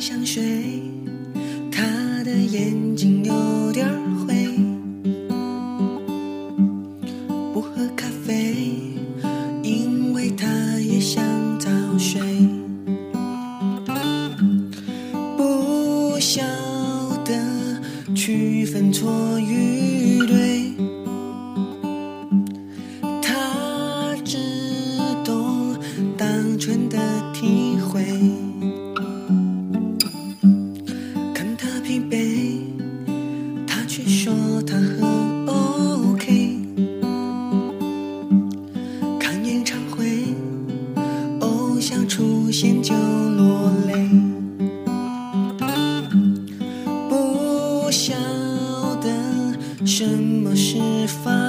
想睡，他的眼睛有点灰。不喝咖啡，因为他也想早睡。不晓得区分错与对，他只懂单纯的体会。见就落泪。不晓得什么是放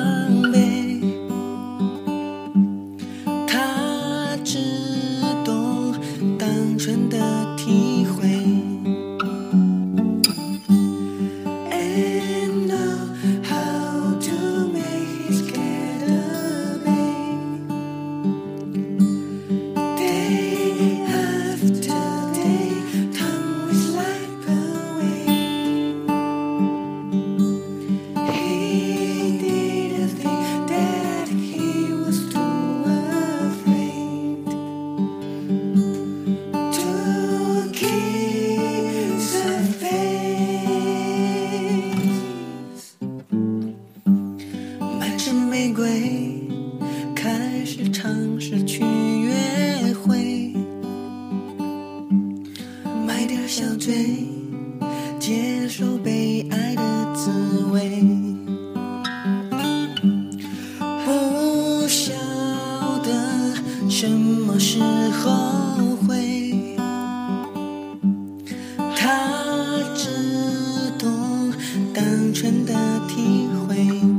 去尝试去约会，买点小醉，接受被爱的滋味。不晓得什么时候会，他只懂单纯的体会。